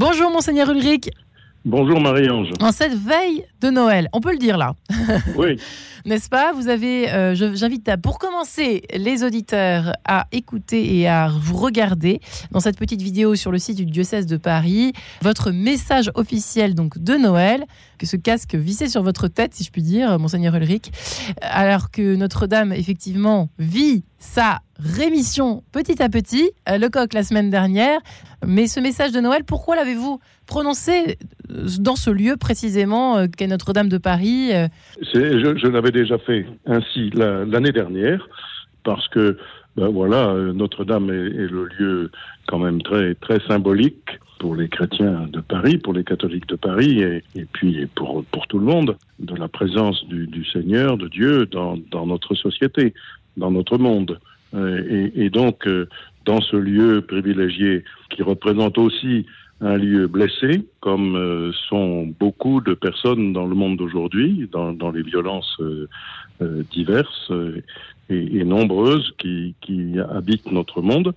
Bonjour monseigneur Ulrich. Bonjour Marie-Ange. En cette veille de Noël, on peut le dire là. Oui. N'est-ce pas? Vous avez, euh, j'invite à, pour commencer les auditeurs à écouter et à vous regarder dans cette petite vidéo sur le site du diocèse de Paris votre message officiel donc de Noël, que ce casque vissé sur votre tête, si je puis dire, monseigneur Ulrich, alors que Notre-Dame effectivement vit sa rémission petit à petit, euh, le la semaine dernière. Mais ce message de Noël, pourquoi l'avez-vous prononcé euh, dans ce lieu précisément euh, qu'est Notre-Dame de Paris euh, Je, l'avais déjà fait ainsi la- l'année dernière, parce que ben voilà, Notre-Dame est, le lieu quand même très, très symbolique pour les chrétiens de Paris, pour les catholiques de Paris, et, et puis pour, pour tout le monde, de la présence du, du Seigneur, de Dieu dans, dans notre société, dans notre monde. Euh, Et, donc, euh, dans ce lieu privilégié qui représente aussi un lieu blessé, comme euh, sont beaucoup de personnes dans le monde d'aujourd'hui, dans, les violences diverses et, nombreuses qui habitent notre monde.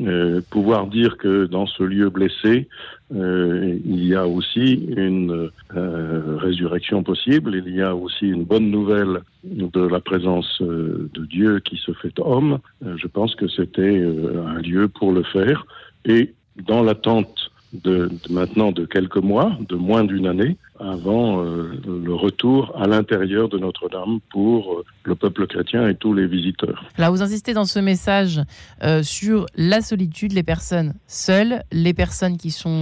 Euh, pouvoir dire que dans ce lieu blessé, euh, il y a aussi une euh, résurrection possible, il y a aussi une bonne nouvelle de la présence de Dieu qui se fait homme. Je pense que c'était un lieu pour le faire. Et dans l'attente de maintenant de quelques mois, de moins d'une année, avant euh, le retour à l'intérieur de Notre-Dame pour euh, le peuple chrétien et tous les visiteurs. Là, vous insistez dans ce message euh, sur la solitude, les personnes seules, les personnes qui sont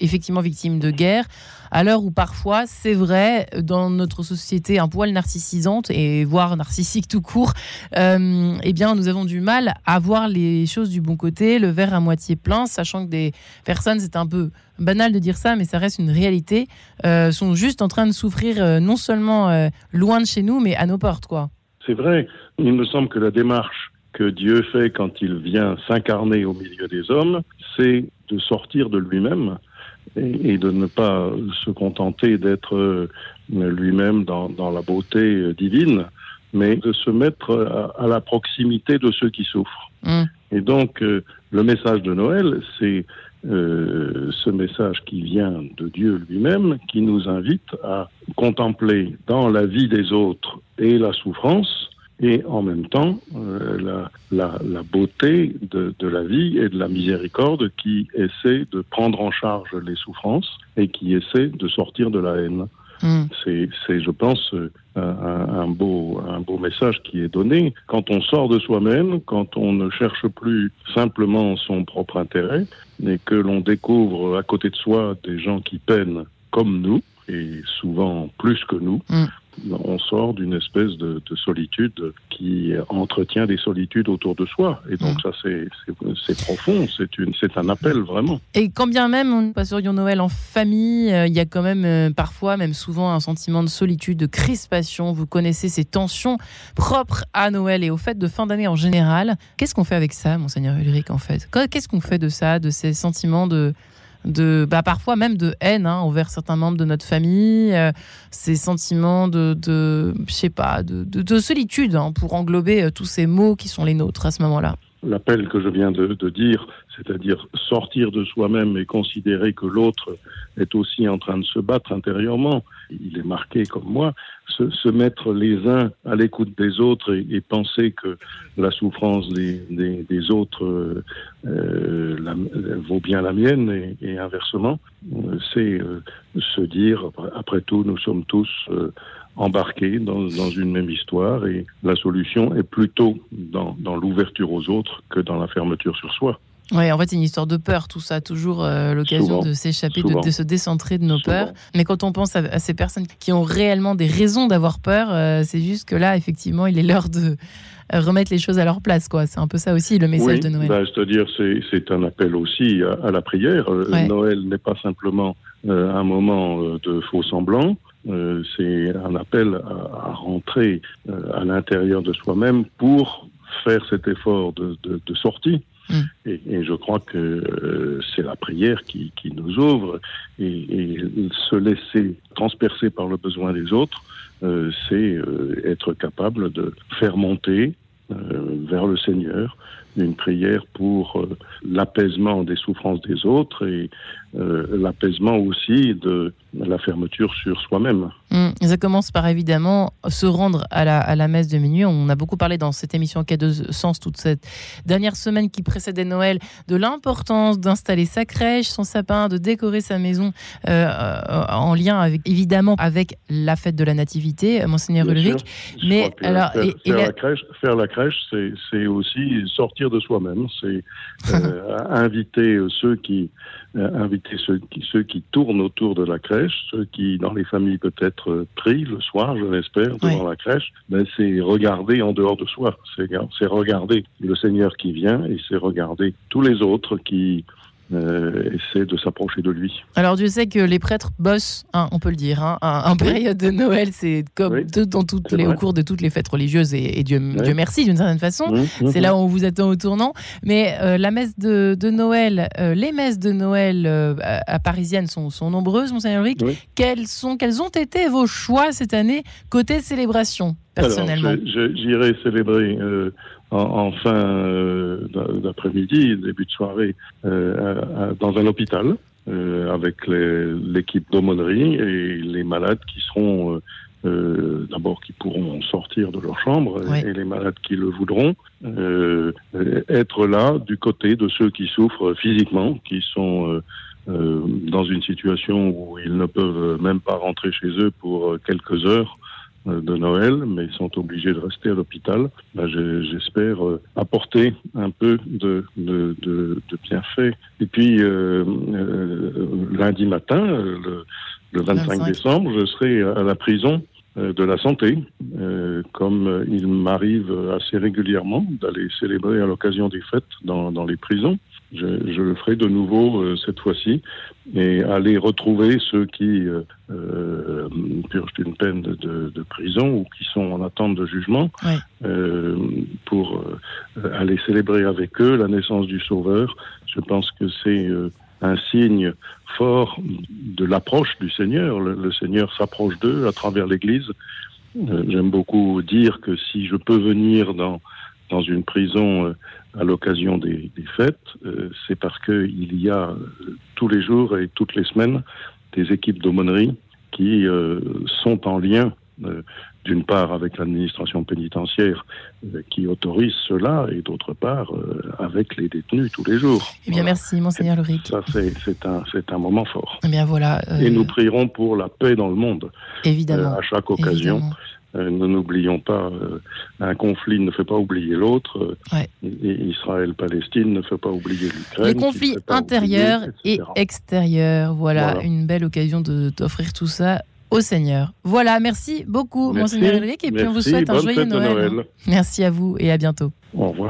effectivement victimes de guerre, à l'heure où parfois, c'est vrai, dans notre société un poil narcissisante et voire narcissique tout court, eh bien, nous avons du mal à voir les choses du bon côté, le verre à moitié plein, sachant que des personnes, c'est un peu banal de dire ça, mais ça reste une réalité, euh, sont juste en train de souffrir euh, non seulement euh, loin de chez nous, mais à nos portes, quoi. C'est vrai, il me semble que la démarche que Dieu fait quand il vient s'incarner au milieu des hommes, c'est de sortir de lui-même et, et de ne pas se contenter d'être lui-même dans, dans la beauté divine, mais de se mettre à, à la proximité de ceux qui souffrent. Mm. Et donc, le message de Noël, c'est euh, ce message qui vient de Dieu lui-même, qui nous invite à contempler dans la vie des autres et la souffrance, et en même temps euh, la, beauté de la vie et de la miséricorde qui essaie de prendre en charge les souffrances et qui essaie de sortir de la haine. Mm. C'est, c'est, je pense, euh, un, un beau, un beau message qui est donné. Quand on sort de soi-même, quand on ne cherche plus simplement son propre intérêt, mais que l'on découvre à côté de soi des gens qui peinent comme nous, et souvent plus que nous, Mm. On sort d'une espèce de, de solitude qui entretient des solitudes autour de soi. Et donc Mm. ça, c'est, profond, c'est, un appel vraiment. Et quand bien même on passerions Noël en famille, euh, il y a quand même euh, parfois, même souvent, un sentiment de solitude, de crispation. Vous connaissez ces tensions propres à Noël et aux fêtes de fin d'année en général. Qu'est-ce qu'on fait avec ça, monseigneur Ulrich, en fait? Qu- Qu'est-ce qu'on fait de ça, de ces sentiments de de bah, parfois même de haine hein, envers certains membres de notre famille, euh, ces sentiments de, de je sais pas, de, de, de solitude hein, pour englober euh, tous ces mots qui sont les nôtres à ce moment-là. L'appel que je viens de, de dire, c'est-à-dire sortir de soi-même et considérer que l'autre est aussi en train de se battre intérieurement. Il est marqué comme moi, se, se mettre les uns à l'écoute des autres et, et penser que la souffrance des, des, des autres euh, euh, vaut bien la mienne et, et inversement, euh, c'est euh, se dire, après tout, nous sommes tous euh, embarqués dans, dans une même histoire et la solution est plutôt dans, dans l'ouverture aux autres que dans la fermeture sur soi. Ouais, en fait, c'est une histoire de peur, tout ça, toujours euh, l'occasion de s'échapper, de, se décentrer de nos Souvent. peurs. Mais quand on pense à, à ces personnes qui ont réellement des raisons d'avoir peur, euh, c'est juste que là, effectivement, il est l'heure de euh, remettre les choses à leur place, quoi. C'est un peu ça aussi le message oui, de Noël. ben, c'est-à-dire c'est, un appel aussi à, à la prière. Ouais. Noël n'est pas simplement euh, un moment de faux semblant. Euh, c'est un appel à, à rentrer euh, à l'intérieur de soi-même pour faire cet effort de, de, de sortie. Mm. Et, et je crois que euh, c'est la prière qui, qui nous ouvre et, et se laisser transpercer par le besoin des autres, c'est être capable de faire monter vers le Seigneur, une prière pour l'apaisement des souffrances des autres et l'apaisement aussi de la fermeture sur soi-même. Hum, ça commence par évidemment se rendre à la, à la, messe de minuit. On a beaucoup parlé dans cette émission Cas de Sens toute cette dernière semaine qui précédait Noël de l'importance d'installer sa crèche, son sapin, de décorer sa maison euh, en lien avec évidemment avec la fête de la Nativité, Monseigneur Ulrich. Mais alors, faire, faire, la... crèche, faire la crèche, c'est aussi sortir de soi-même, c'est euh, inviter ceux qui euh, inviter ceux qui, ceux qui tournent autour de la crèche, ceux qui, dans les familles peut-être euh, prient le soir, je l'espère, devant la crèche, ben, c'est regarder en dehors de soi. C'est regarder le Seigneur qui vient et c'est regarder tous les autres qui, euh, essaie de s'approcher de lui. Alors Dieu sait que les prêtres bossent, hein, on peut le dire, hein, en, période de Noël, c'est comme dans toutes les, au cours de toutes les fêtes religieuses, et, Dieu, Dieu, merci d'une certaine façon, c'est là où on vous attend au tournant. Mais euh, la messe de, de Noël, euh, les messes de Noël à, parisiennes sont, sont, nombreuses, Monseigneur Rick. Quels, sont, quels ont été vos choix cette année côté célébration? Personnellement. J'irai célébrer en, fin euh, d'après-midi, début de soirée, euh, dans un hôpital euh, avec l'équipe d'aumônerie et les malades qui seront euh, d'abord qui pourront sortir de leur chambre et les malades qui le voudront, euh, être là du côté de ceux qui souffrent physiquement, qui sont euh, dans une situation où ils ne peuvent même pas rentrer chez eux pour quelques heures euh, de Noël, mais ils sont obligés de rester à l'hôpital. Ben, J'espère euh, apporter un peu de, de, de, de bienfaits. Et puis, euh, lundi matin, le, le 25, décembre, je serai à la prison de la santé, comme il m'arrive assez régulièrement d'aller célébrer à l'occasion des fêtes dans, dans les prisons. Je, je, le ferai de nouveau euh, cette fois-ci et aller retrouver ceux qui euh, euh, purgent une peine de, de, de, prison ou qui sont en attente de jugement euh, pour aller célébrer avec eux la naissance du Sauveur. Je pense que c'est un signe fort de l'approche du Seigneur. Le, le Seigneur s'approche d'eux à travers l'Église. J'aime beaucoup dire que si je peux venir dans dans une prison euh, à l'occasion des, des, fêtes, euh, c'est parce qu'il y a euh, tous les jours et toutes les semaines des équipes d'aumônerie qui sont en lien d'une part avec l'administration pénitentiaire qui autorise cela et d'autre part avec les détenus tous les jours. Eh bien, merci, Monseigneur Luric. Ça, c'est un, un moment fort. Eh bien, voilà. Et nous prierons pour la paix dans le monde. Évidemment. à chaque occasion. Évidemment. Euh, ne n'oublions pas, euh, un conflit ne fait pas oublier l'autre. Ouais. Israël-Palestine ne fait pas oublier l'Ukraine. Les conflits intérieurs et extérieurs. Voilà, voilà, une belle occasion d'offrir tout ça au Seigneur. Voilà, merci beaucoup, merci, Monseigneur Ulrich, et puis merci, on vous souhaite un joyeux Noël. Noël. Merci à vous et à bientôt. Au revoir.